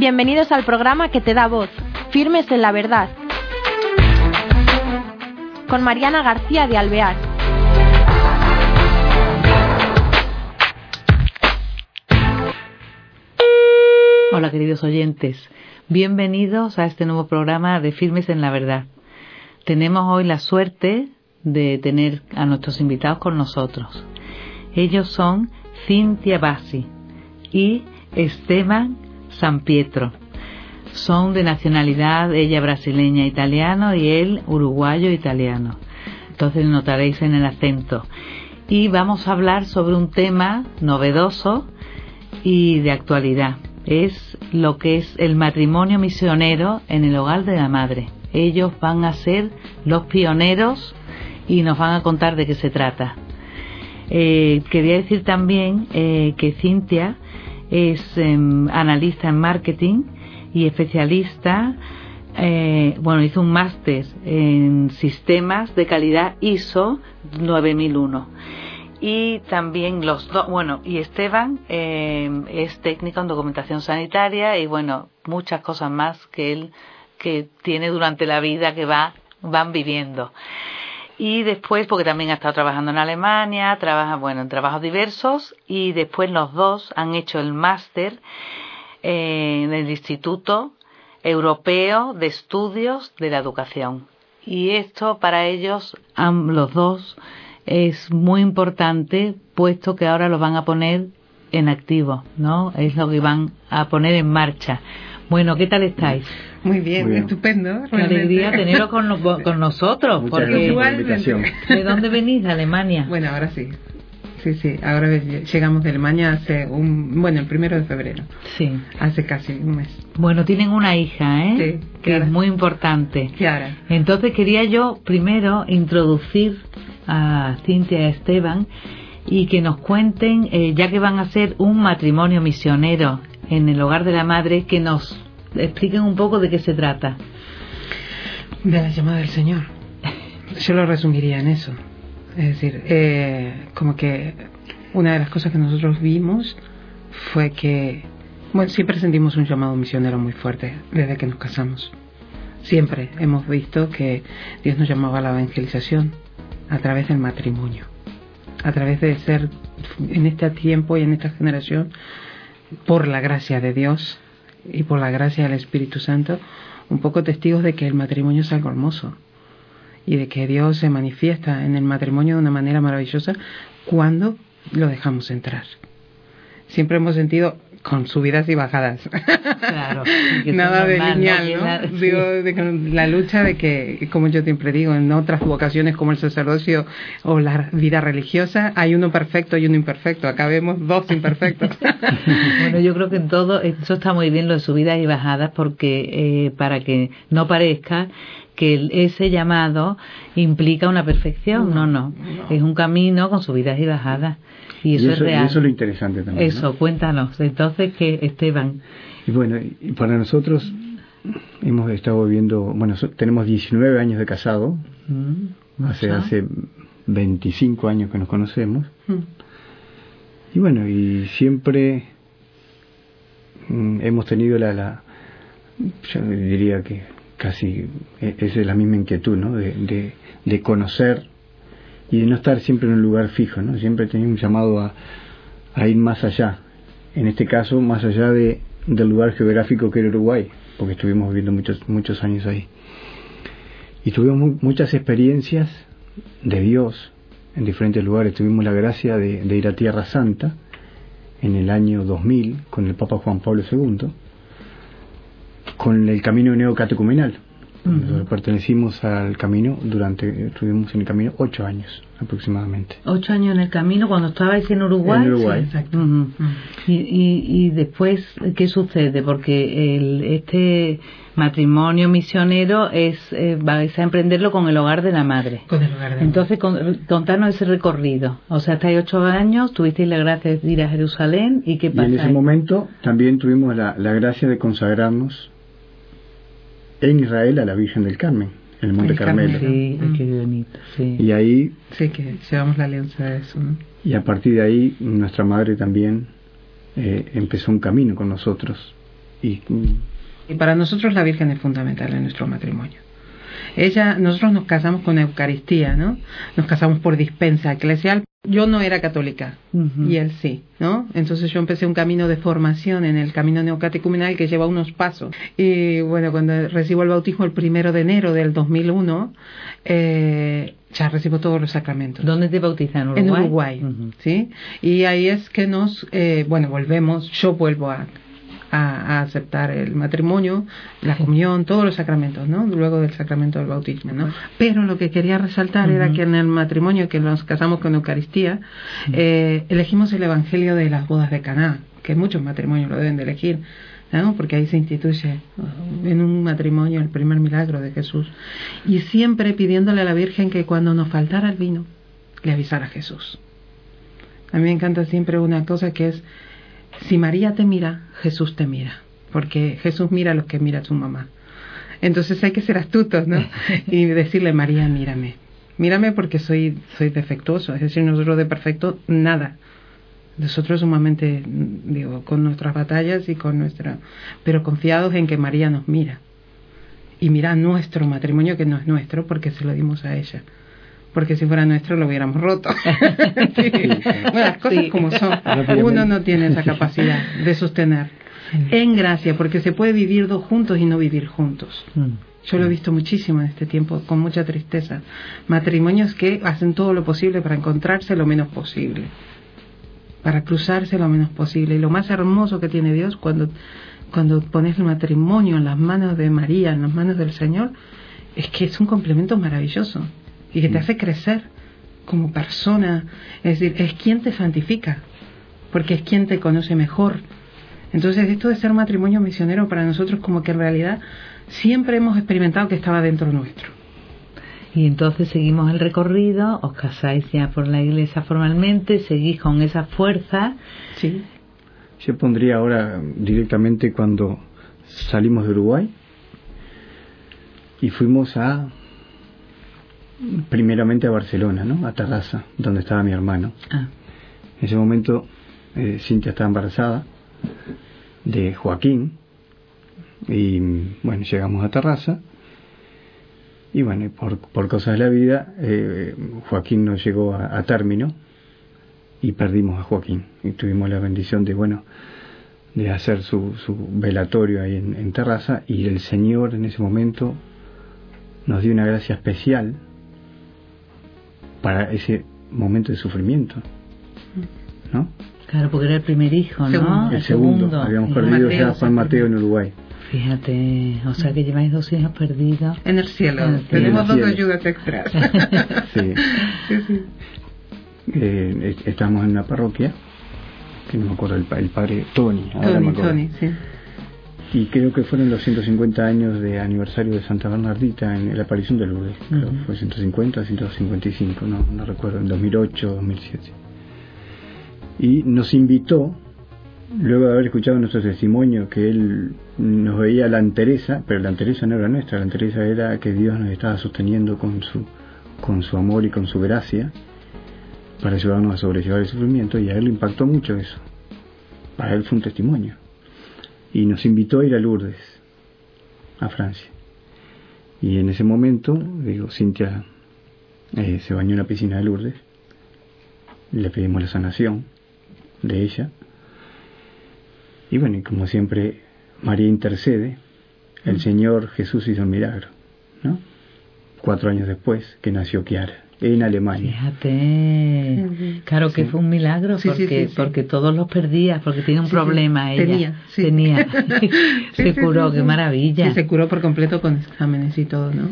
Bienvenidos al programa que te da voz, Firmes en la Verdad, con Mariana García de Alvear. Hola queridos oyentes, bienvenidos a este nuevo programa de Firmes en la Verdad. Tenemos hoy la suerte de tener a nuestros invitados con nosotros. Ellos son Cintia Bassi y Esteban San Pietro. Son de nacionalidad, ella brasileña italiano y él uruguayo italiano. Entonces notaréis en el acento. Y vamos a hablar sobre un tema novedoso y de actualidad. Es lo que es el matrimonio misionero en el hogar de la madre. Ellos van a ser los pioneros y nos van a contar de qué se trata. Eh, quería decir también eh, que Cintia es em, analista en marketing y especialista, eh, bueno, hizo un máster en sistemas de calidad ISO 9001. Y también los dos, bueno, y Esteban em, es técnico en documentación sanitaria y bueno, muchas cosas más que él que tiene durante la vida que va van viviendo. Y después, porque también ha estado trabajando en Alemania, trabaja, bueno, en trabajos diversos, y después los dos han hecho el máster eh, en el Instituto Europeo de Estudios de la Educación. Y esto para ellos, los dos, es muy importante, puesto que ahora lo van a poner en activo, ¿no? Es lo que van a poner en marcha. Bueno, ¿qué tal estáis? Muy bien, estupendo. Qué alegría teneros con, con nosotros. Muchas porque por la invitación. ¿De dónde venís? ¿De Alemania? Bueno, ahora sí. Sí, sí, ahora llegamos de Alemania hace un, bueno, el primero de febrero. Sí. Hace casi un mes. Bueno, tienen una hija, ¿eh? Sí, que es muy importante. Claro. Entonces quería yo primero introducir a Cintia y a Esteban y que nos cuenten, eh, ya que van a ser un matrimonio misionero en el hogar de la madre, que nos expliquen un poco de qué se trata. De la llamada del Señor. Yo lo resumiría en eso. Es decir, eh, como que una de las cosas que nosotros vimos fue que, bueno, siempre sentimos un llamado misionero muy fuerte desde que nos casamos. Siempre hemos visto que Dios nos llamaba a la evangelización a través del matrimonio, a través de ser en este tiempo y en esta generación por la gracia de Dios y por la gracia del Espíritu Santo, un poco testigos de que el matrimonio es algo hermoso y de que Dios se manifiesta en el matrimonio de una manera maravillosa cuando lo dejamos entrar. Siempre hemos sentido con subidas y bajadas. Claro. Nada de lineal, ¿no? Digo, de, la lucha de que, como yo siempre digo, en otras vocaciones como el sacerdocio o la vida religiosa, hay uno perfecto y uno imperfecto. Acá vemos dos imperfectos. bueno, yo creo que en todo, eso está muy bien lo de subidas y bajadas, porque eh, para que no parezca que ese llamado implica una perfección. No, no. Es un camino con subidas y bajadas. Y eso, es real. eso es lo interesante también. Eso, cuéntanos. Entonces, ¿qué, Esteban? Y bueno, y para nosotros hemos estado viviendo, bueno, tenemos 19 años de casado, mm, hace, hace 25 años que nos conocemos. Mm. Y bueno, y siempre mm, hemos tenido la, la, yo diría que casi e, es la misma inquietud, ¿no? De, de, de conocer y de no estar siempre en un lugar fijo, ¿no? Siempre tenía un llamado a, a ir más allá. En este caso, más allá de, del lugar geográfico que era Uruguay, porque estuvimos viviendo muchos, muchos años ahí. Y tuvimos muchas experiencias de Dios en diferentes lugares. Tuvimos la gracia de, de ir a Tierra Santa en el año 2000 con el Papa Juan Pablo II, con el camino neocatecumenal nosotros pertenecimos al camino durante, estuvimos en el camino ocho años aproximadamente. Ocho años en el camino cuando estabais en Uruguay. En Uruguay. exacto. y, y, después, ¿qué sucede? Porque el, este matrimonio misionero es, eh, vais a emprenderlo con el hogar de la madre. Con el hogar de la Entonces, contarnos ese recorrido. O sea, estáis ocho años, tuvisteis la gracia de ir a Jerusalén y qué pasa. Y en ese momento también tuvimos la, la gracia de consagrarnos en Israel a la Virgen del Carmen, en el Monte Carmelo. Sí, qué bonito, sí. Y ahí... Sí, que llevamos la alianza de eso, ¿no? Y a partir de ahí nuestra madre también eh, empezó un camino con nosotros y, y para nosotros la Virgen es fundamental en nuestro matrimonio. Ella, nosotros nos casamos con Eucaristía, ¿no? Nos casamos por dispensa eclesial. Yo no era católica y él sí, ¿no? Entonces yo empecé un camino de formación en el camino neocatecumenal que lleva unos pasos. Y bueno, cuando recibo el bautismo el primero de enero del 2001, eh, ya recibo todos los sacramentos. ¿Dónde te bautizan? ¿En Uruguay? En Uruguay, ¿sí? Y ahí es que nos, eh, bueno, volvemos, yo vuelvo a a, aceptar el matrimonio, la comunión, todos los sacramentos, ¿no? Luego del sacramento del bautismo, ¿no? Pero lo que quería resaltar era que en el matrimonio, que nos casamos con Eucaristía, eh, elegimos el Evangelio de las bodas de Caná, que muchos matrimonios lo deben de elegir, ¿no? porque ahí se instituye en un matrimonio el primer milagro de Jesús. Y siempre pidiéndole a la Virgen que cuando nos faltara el vino, le avisara a Jesús. A mí me encanta siempre una cosa que es si María te mira, Jesús te mira, porque Jesús mira a los que mira a su mamá. Entonces hay que ser astutos, ¿no? Y decirle, María, mírame. Mírame porque soy, soy defectuoso, es decir, nosotros de perfecto, nada. Nosotros sumamente, digo, con nuestras batallas y con nuestra... pero confiados en que María nos mira. Y mira nuestro matrimonio, que no es nuestro, porque se lo dimos a ella porque si fuera nuestro lo hubiéramos roto. Bueno, las cosas como son. Uno no tiene esa capacidad de sostener. En gracia, porque se puede vivir dos juntos y no vivir juntos. Mm. Yo lo he visto muchísimo en este tiempo, con mucha tristeza. Matrimonios que hacen todo lo posible para encontrarse lo menos posible, para cruzarse lo menos posible. Y lo más hermoso que tiene Dios cuando, cuando pones el matrimonio en las manos de María, en las manos del Señor, es que es un complemento maravilloso y que te mm. hace crecer como persona. Es decir, es quien te santifica, porque es quien te conoce mejor. Entonces, esto de ser matrimonio misionero para nosotros como que en realidad siempre hemos experimentado que estaba dentro nuestro. Y entonces seguimos el recorrido, os casáis ya por la iglesia formalmente, seguís con esa fuerza. Sí. Yo pondría ahora directamente cuando salimos de Uruguay y fuimos a primeramente a Barcelona, ¿no? A Terraza, donde estaba mi hermano. Ah. En ese momento eh, Cintia estaba embarazada de Joaquín y bueno, llegamos a Terraza y bueno, por, por cosas de la vida eh, Joaquín no llegó a, término y perdimos a Joaquín y tuvimos la bendición de bueno de hacer su, su velatorio ahí en, en Terraza y el Señor en ese momento nos dio una gracia especial para ese momento de sufrimiento, ¿no? Claro, porque era el primer hijo, ¿no? El, segundo. Habíamos perdido ya a Juan Mateo en Uruguay. Fíjate, o sea que lleváis dos hijos perdidos. En el cielo. Tenemos dos ayudas extras. sí. sí, eh, estamos en una parroquia, que no me acuerdo, el, el padre Tony. Tony, Tony, sí y creo que fueron los 150 años de aniversario de Santa Bernardita en la aparición de Lourdes. fue 150, 155, no, no recuerdo, en 2008, 2007. Y nos invitó, luego de haber escuchado nuestro testimonio, que él nos veía la entereza, pero la entereza no era nuestra, la entereza era que Dios nos estaba sosteniendo con su, con su amor y con su gracia para ayudarnos a sobrellevar el sufrimiento, y a él le impactó mucho eso. Para él fue un testimonio y nos invitó a ir a Lourdes, a Francia. Y en ese momento, digo, Cintia eh, se bañó en la piscina de Lourdes, le pedimos la sanación de ella. Y bueno, y como siempre, María intercede, el mm. Señor Jesús hizo un milagro, ¿no? Cuatro años después que nació Kiara en Alemania. Fíjate, claro que fue un milagro porque, porque todos los perdía, porque tenía un problema ella. Tenía, se curó, qué maravilla. se curó por completo con exámenes y todo, ¿no?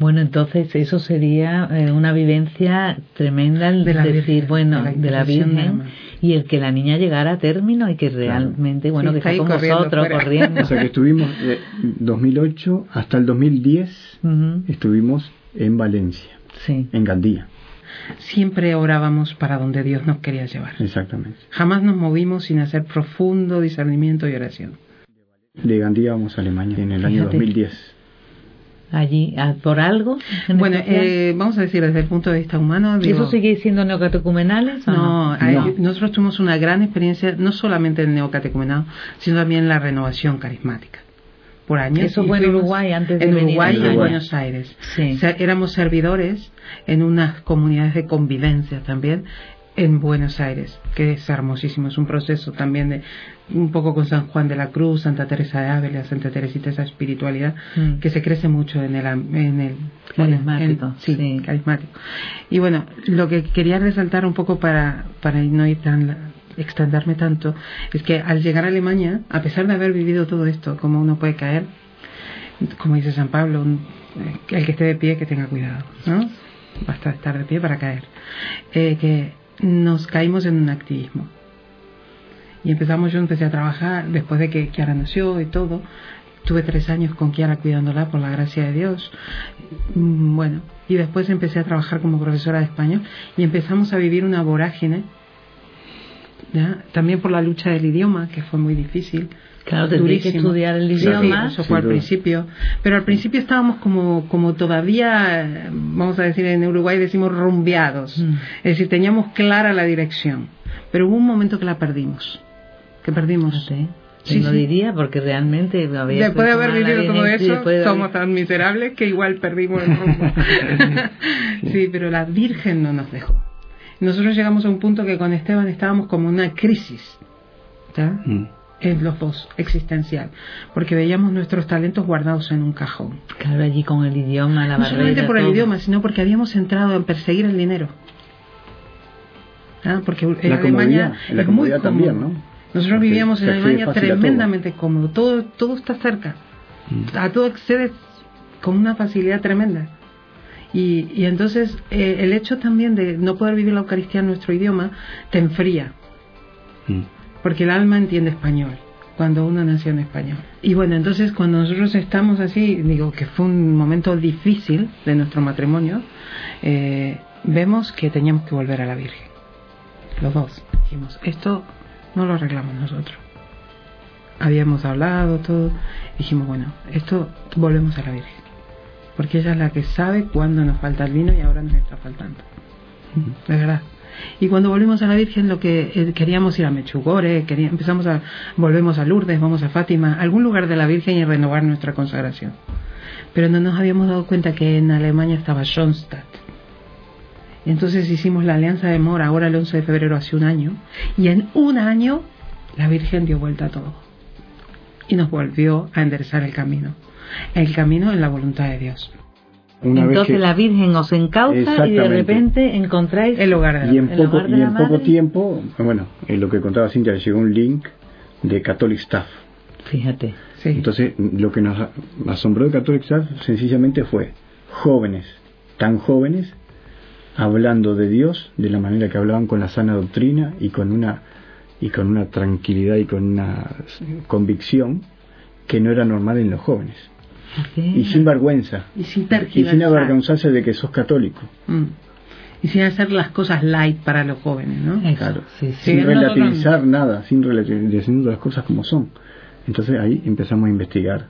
Bueno, entonces eso sería eh, una vivencia tremenda el de decir, bueno, de la, Virgen y el que la niña llegara a término y que realmente, bueno, que está con nosotros corriendo. O sea que estuvimos de 2008 hasta el 2010 estuvimos en Valencia en Gandía. Siempre orábamos para donde Dios nos quería llevar. Exactamente. Jamás nos movimos sin hacer profundo discernimiento y oración. De Gandía vamos a Alemania en el año 2010. allí por algo? Bueno, eh, vamos a decir desde el punto de vista humano. ¿Eso sigue siendo neocatecumenales? No, no? nosotros tuvimos una gran experiencia, no solamente en neocatecumenado, sino también en la renovación carismática. Por años. Eso fue en Uruguay antes de en venir Uruguay y en Buenos Aires. Sí. O sea, éramos servidores en unas comunidades de convivencia también en Buenos Aires, que es hermosísimo, es un proceso también de un poco con San Juan de la Cruz, Santa Teresa de Ávila, Santa Teresita, esa espiritualidad Mm. que se crece mucho en el, en el Carismático, en- sí, sí. carismático. Y bueno, lo que quería resaltar un poco para, para no ir tan extenderme tanto, es que al llegar a Alemania, a pesar de haber vivido todo esto, como uno puede caer, como dice San Pablo, eh, el que esté de pie que tenga cuidado, ¿no? Basta estar de pie para caer. Eh, que nos caímos en un activismo. Y empezamos, yo empecé a trabajar después de que Kiara nació y todo. Tuve tres años con Kiara cuidándola por la gracia de Dios. Mm, Bueno, y después empecé a trabajar como profesora de español y empezamos a vivir una vorágine. ¿Ya? También por la lucha del idioma, que fue muy difícil. Claro, tendréis que estudiar el Sí, idioma. eso fue al principio. Pero al principio estábamos como, como todavía, vamos a decir en Uruguay decimos rumbeados. Mm. Es decir, teníamos clara la dirección. Pero hubo un momento que la perdimos. Que perdimos. Fíjate, Sí, lo sí. diría porque realmente había Después de haber vivido todo Virgen, sí, eso, haber- somos tan miserables que igual perdimos el rumbo. sí, pero la Virgen no nos dejó. Nosotros llegamos a un punto que con Esteban estábamos como en una crisis. Mm. En los dos, existencial. Porque veíamos nuestros talentos guardados en un cajón. Claro, allí con el idioma, la no solamente por el idioma, sino porque habíamos entrado en perseguir el dinero. ¿Ah? Porque en La Alemania la es muy comodidad también, cómodo. ¿no? Nosotros Porque vivíamos en Alemania a todo. tremendamente cómodo. Todo, todo está cerca. Mm. A todo accedes con una facilidad tremenda. Y, y entonces eh, el hecho también de no poder vivir la Eucaristía en nuestro idioma te enfría. Mm. porque el alma entiende español cuando uno nació en español. Y bueno, entonces cuando nosotros estamos así, digo que fue un momento difícil de nuestro matrimonio, eh, vemos que teníamos que volver a la Virgen. Los dos. Dijimos, esto no lo arreglamos nosotros. Habíamos hablado todo. Dijimos, bueno, esto volvemos a la Virgen. Porque ella es la que sabe cuándo nos falta el vino y ahora nos está faltando. De verdad. Y cuando volvimos a la Virgen, lo que eh, queríamos ir a Mechugore, quería, empezamos a, volvemos a Lourdes, vamos a Fátima, algún lugar de la Virgen y renovar nuestra consagración. Pero no nos habíamos dado cuenta que en Alemania estaba Schoenstatt. Entonces hicimos la alianza de Mora, ahora el 11 de febrero, hace un año, y en un año la Virgen dio vuelta a todo. Y nos volvió a enderezar el camino. El camino en la voluntad de Dios. Una vez Entonces que- la Virgen os encausa y de repente encontráis El hogar de la y en poco, de y en poco tiempo, bueno, en lo que contaba Cintia, le llegó un link de Catholic Staff. Fíjate. Sí. Entonces, lo que nos asombró de Catholic Staff sencillamente fue jóvenes, tan jóvenes, hablando de Dios de la manera que hablaban con la sana doctrina y con una y con una tranquilidad y con una convicción que no era normal en los jóvenes. Y sin vergüenza. y sin Y sin avergonzarse de que sos católico. Mm. Y sin hacer las cosas light para los jóvenes, ¿no? Eso, Claro. sí, sí. Sí, sin relativizar nada, sin relativizar las cosas como son. Entonces ahí empezamos a investigar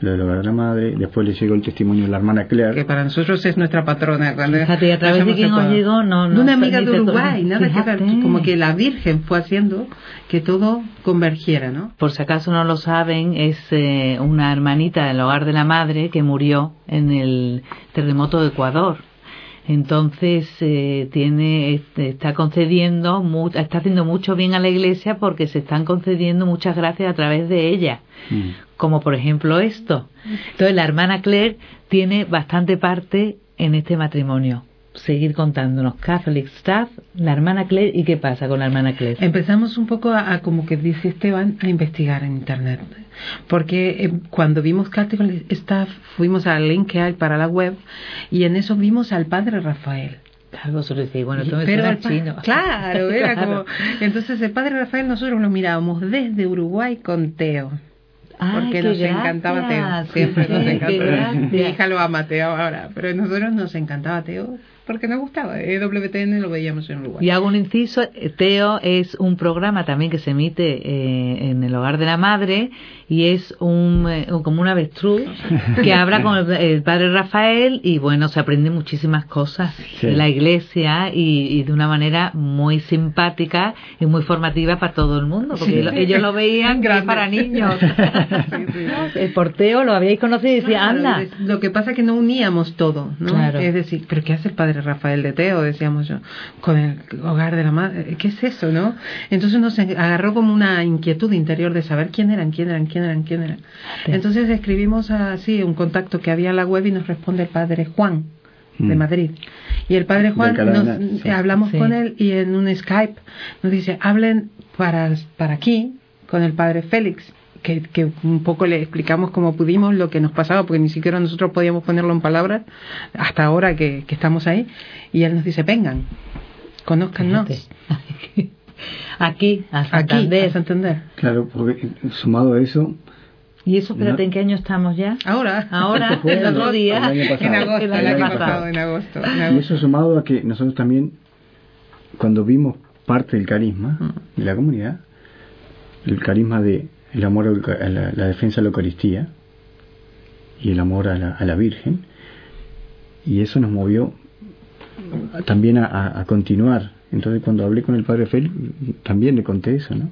lo del hogar de la madre, después le llegó el testimonio de la hermana Claire, Que para nosotros es nuestra patrona. Cuando Fíjate, ¿y a través de hacemos quién os todo. llegó? No, no de una amiga de Uruguay, nada que. Como que la Virgen fue haciendo que todo convergiera, ¿no? Por si acaso no lo saben, es eh, una hermanita del hogar de la madre que murió en el terremoto de Ecuador. Entonces eh, tiene este, está concediendo está haciendo mucho bien a la iglesia porque se están concediendo muchas gracias a través de ella Mm. como por ejemplo esto. Entonces la hermana Claire tiene bastante parte en este matrimonio. Seguir contándonos Catholic Staff, la hermana Claire y qué pasa con la hermana Claire. Empezamos un poco a, a, como que dice Esteban, a investigar en Internet. Porque eh, cuando vimos Catholic Staff, fuimos al link que hay para la web y en eso vimos al padre Rafael. Claro, vosotros decís, bueno, esto me pero suena chino. Claro, era Claro. como. Entonces, el padre Rafael, nosotros lo mirábamos desde Uruguay con Teo. Ay, Porque nos encantaba Teo. Siempre nos gracias. Mi hija lo ama Teo ahora, pero nosotros nos encantaba Teo porque nos gustaba. EWTN lo veíamos en Uruguay. Y hago un inciso, Teo es un programa también que se emite eh, en el hogar de la madre y es un, eh, como un avestruz que habla con el, padre Rafael y bueno, se aprende muchísimas cosas de la iglesia y, de una manera muy simpática y muy formativa para todo el mundo, porque ellos lo veían para niños. el porteo lo habíais conocido y decía, anda. Lo que pasa es que no uníamos todo, ¿no? Es decir, ¿pero qué hace el padre Rafael de Teo? Decíamos yo, con el hogar de la madre. ¿Qué es eso, no? Entonces nos agarró como una inquietud interior de saber quién eran, quién eran, quién eran, quién eran. Entonces escribimos así un contacto que había en la web y nos responde el padre Juan de mm. Madrid. Y el padre Juan, nos, hablamos con él y en un Skype nos dice, hablen para, para aquí con el padre Félix. Que, que, un poco le explicamos como pudimos lo que nos pasaba, porque ni siquiera nosotros podíamos ponerlo en palabras hasta ahora que, que estamos ahí. Y él nos dice, vengan, conózcanos. Aquí, a Santander. Aquí, Claro, porque sumado a eso, ¿Y eso, espérate, en qué año estamos ya? Ahora. Ahora, el otro día. En agosto, el año, pasado, en agosto, Y eso sumado a que nosotros también, cuando vimos parte del carisma mm. de la comunidad, el carisma de el amor a la, defensa de la Eucaristía y el amor a la, a la Virgen, y eso nos movió también a, a continuar. Entonces cuando hablé con el Padre Félix, también le conté eso, ¿no?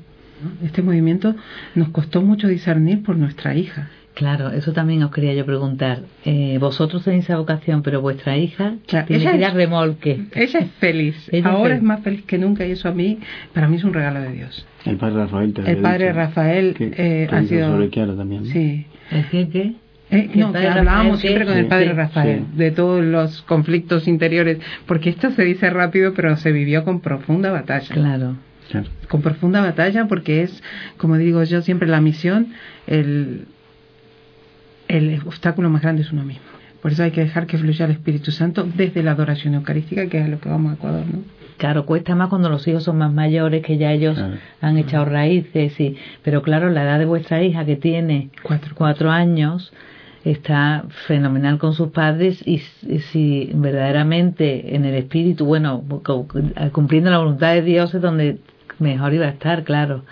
Este movimiento nos costó mucho discernir por nuestra hija. Claro, eso también os quería yo preguntar. Eh, vosotros tenéis esa vocación, pero vuestra hija tiene ella es, remolque. Ella es feliz. Ahora es, más feliz que nunca y eso a mí, para mí es un regalo de Dios. El padre Rafael El padre Rafael eh, ha sido. también. Sí. ¿El qué? Eh, no, que hablábamos siempre con el padre Rafael de todos los conflictos interiores, porque esto se dice rápido, pero se vivió con profunda batalla. Claro. Con profunda batalla porque es, como digo yo siempre, la misión, el, el obstáculo más grande es uno mismo. Por eso hay que dejar que fluya el Espíritu Santo desde la adoración eucarística, que es lo que vamos a Ecuador, ¿no? Claro, cuesta más cuando los hijos son más mayores, que ya ellos han echado raíces, sí. Pero claro, la edad de vuestra hija, que tiene cuatro, cuatro años, está fenomenal con sus padres y si verdaderamente en el espíritu, bueno, cumpliendo la voluntad de Dios es donde Mejor iba a estar, claro.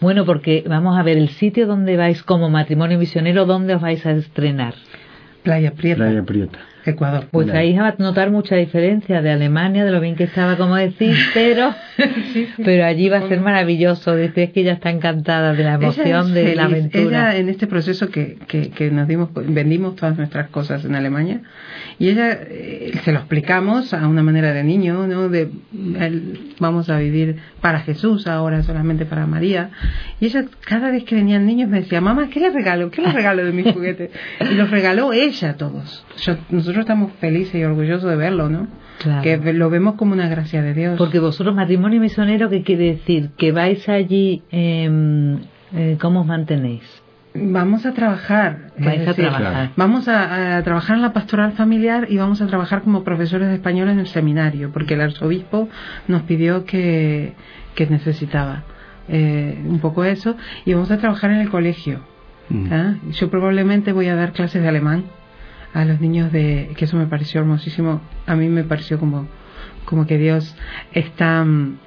Bueno, porque vamos a ver el sitio donde vais como matrimonio misionero, ¿dónde os vais a estrenar? Playa Prieta. Playa Prieta. Ecuador. Vuestra hija va a notar mucha diferencia de Alemania, de lo bien que estaba, como decís, pero, pero allí va a ser maravilloso. Dice que ella está encantada de la emoción, de la aventura. Ella, en este proceso que, que, que, nos dimos, vendimos todas nuestras cosas en Alemania, y ella, eh, se lo explicamos a una manera de niño, ¿no? De, vamos a vivir para Jesús ahora, solamente para María. Y ella, cada vez que venían niños, me decía, mamá, ¿qué le regalo? ¿Qué le regalo de mis juguetes? Y los regaló ella a todos. nosotros estamos felices y orgullosos de verlo, ¿no? Que lo vemos como una gracia de Dios. Porque vosotros, matrimonio misionero, ¿qué quiere decir? Que vais allí, eh, ¿cómo os mantenéis? Vamos a trabajar. Vais a trabajar. Vamos a, trabajar en la pastoral familiar y vamos a trabajar como profesores de español en el seminario, porque el arzobispo nos pidió que, que necesitaba eh, un poco eso, y vamos a trabajar en el colegio. Mm. ¿ah? Yo probablemente voy a dar clases de alemán a los niños de que eso me pareció hermosísimo. A mí me pareció como como que Dios está mm,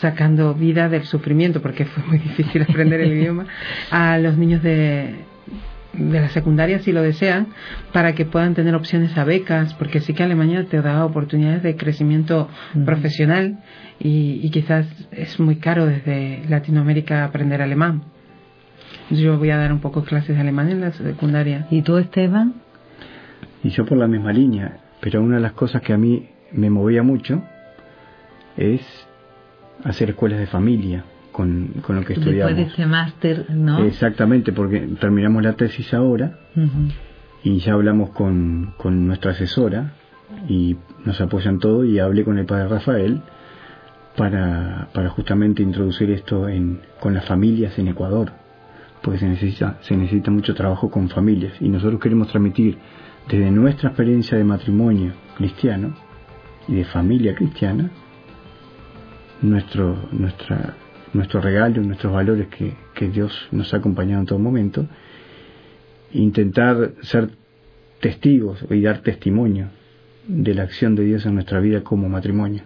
sacando vida del sufrimiento porque fue muy difícil aprender el idioma a los niños de de la secundaria si lo desean para que puedan tener opciones a becas porque sí que Alemania te da oportunidades de crecimiento profesional y, y, quizás es muy caro desde Latinoamérica aprender alemán. Yo voy a dar un poco clases de alemán en la secundaria. ¿y tú Esteban? Y yo por la misma línea, pero una de las cosas que a mí me movía mucho es hacer escuelas de familia con, con lo que estudiamos. Después de ese máster, ¿no? Exactamente, porque terminamos la tesis ahora y ya hablamos con, con nuestra asesora y nos apoyan todo y hablé con el padre Rafael para, para justamente introducir esto en, con las familias en Ecuador, porque se necesita, se necesita mucho trabajo con familias y nosotros queremos transmitir desde nuestra experiencia de matrimonio cristiano y de familia cristiana, nuestro, nuestra, nuestro regalo, nuestros valores que, que Dios nos ha acompañado en todo momento, intentar ser testigos y dar testimonio de la acción de Dios en nuestra vida como matrimonio.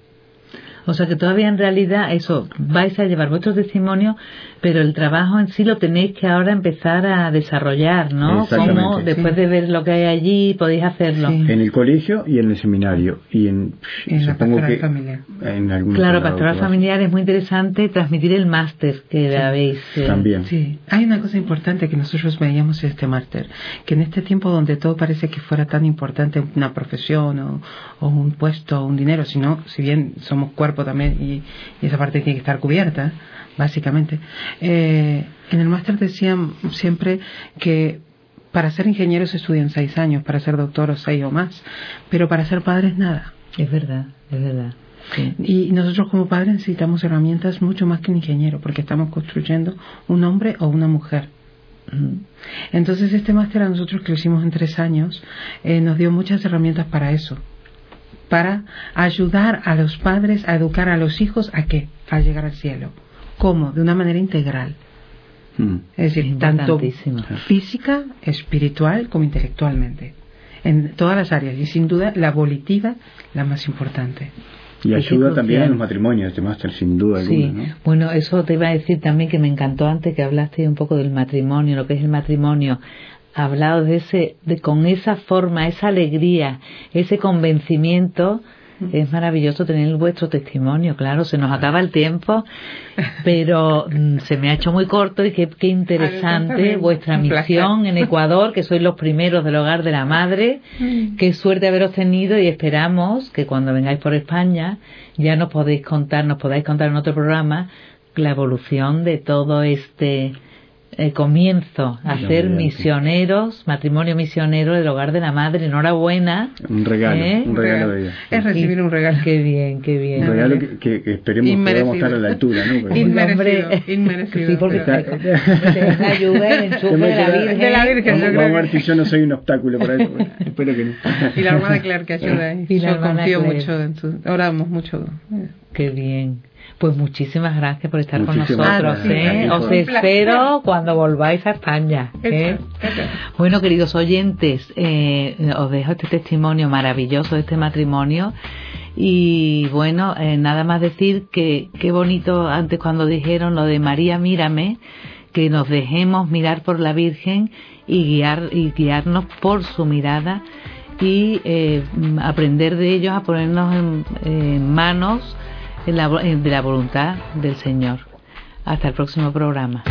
O sea que todavía en realidad eso, vais a llevar vuestro testimonio, pero el trabajo en sí lo tenéis que ahora empezar a desarrollar, ¿no? Como después de ver lo que hay allí podéis hacerlo. En el colegio y en el seminario y en, en la pastoral familiar. En claro, pastoral familiar es muy interesante transmitir el máster que habéis. Eh, También. Sí, hay una cosa importante que nosotros veíamos en este máster, que en este tiempo donde todo parece que fuera tan importante una profesión o, o un puesto o un dinero, sino si bien somos cuerpos también y, esa parte tiene que estar cubierta, básicamente. Eh, en el máster decían siempre que para ser ingenieros se estudian seis años, para ser doctoros seis o más, pero para ser padres nada. Es verdad, es verdad. Y nosotros como padres necesitamos herramientas mucho más que un ingeniero, porque estamos construyendo un hombre o una mujer. Entonces este máster a nosotros que lo hicimos en tres años eh, nos dio muchas herramientas para eso para ayudar a los padres a educar a los hijos a qué? A llegar al cielo. ¿Cómo? De una manera integral. Hmm. Es decir, tanto física, espiritual como intelectualmente. En todas las áreas. Y sin duda la volitiva la más importante. Y ayuda también a los matrimonios, este máster, sin duda sí. Bueno, eso te iba a decir también que me encantó antes que hablaste un poco del matrimonio, lo que es el matrimonio hablado de ese, de con esa forma, esa alegría, ese convencimiento. Es maravilloso tener vuestro testimonio, claro, se nos acaba el tiempo, pero mm, se me ha hecho muy corto y qué, qué interesante vuestra misión en Ecuador, que sois los primeros del hogar de la madre. Mm. Qué suerte haberos tenido y esperamos que cuando vengáis por España ya nos podéis contar, nos podáis contar en otro programa la evolución de todo este eh, comienzo a ser misioneros, matrimonio misionero del hogar de la madre. Enhorabuena. Un regalo, ¿eh? un regalo de ella. Es recibir un regalo. Qué bien, qué bien. Un regalo que, esperemos que podamos estar a la altura, ¿no? inmerecido, inmerecido. Sí, porque está, ayuda el enchufe de la Virgen. De la Virgen vamos, a ver si yo no soy un obstáculo para eso. Espero que no. Y la hermana Claire que ayuda ahí. Y yo confío mucho en su... Oramos mucho. Qué bien. Pues muchísimas gracias por estar con nosotros. ¿eh? Os espero cuando volváis a España. ¿eh? Bueno, queridos oyentes, eh, os dejo este testimonio maravilloso de este matrimonio. Y bueno, eh, nada más decir que qué bonito antes cuando dijeron lo de María, mírame, que nos dejemos mirar por la Virgen y guiar y guiarnos por su mirada y eh, aprender de ellos a ponernos en manos de la voluntad del Señor. Hasta el próximo programa.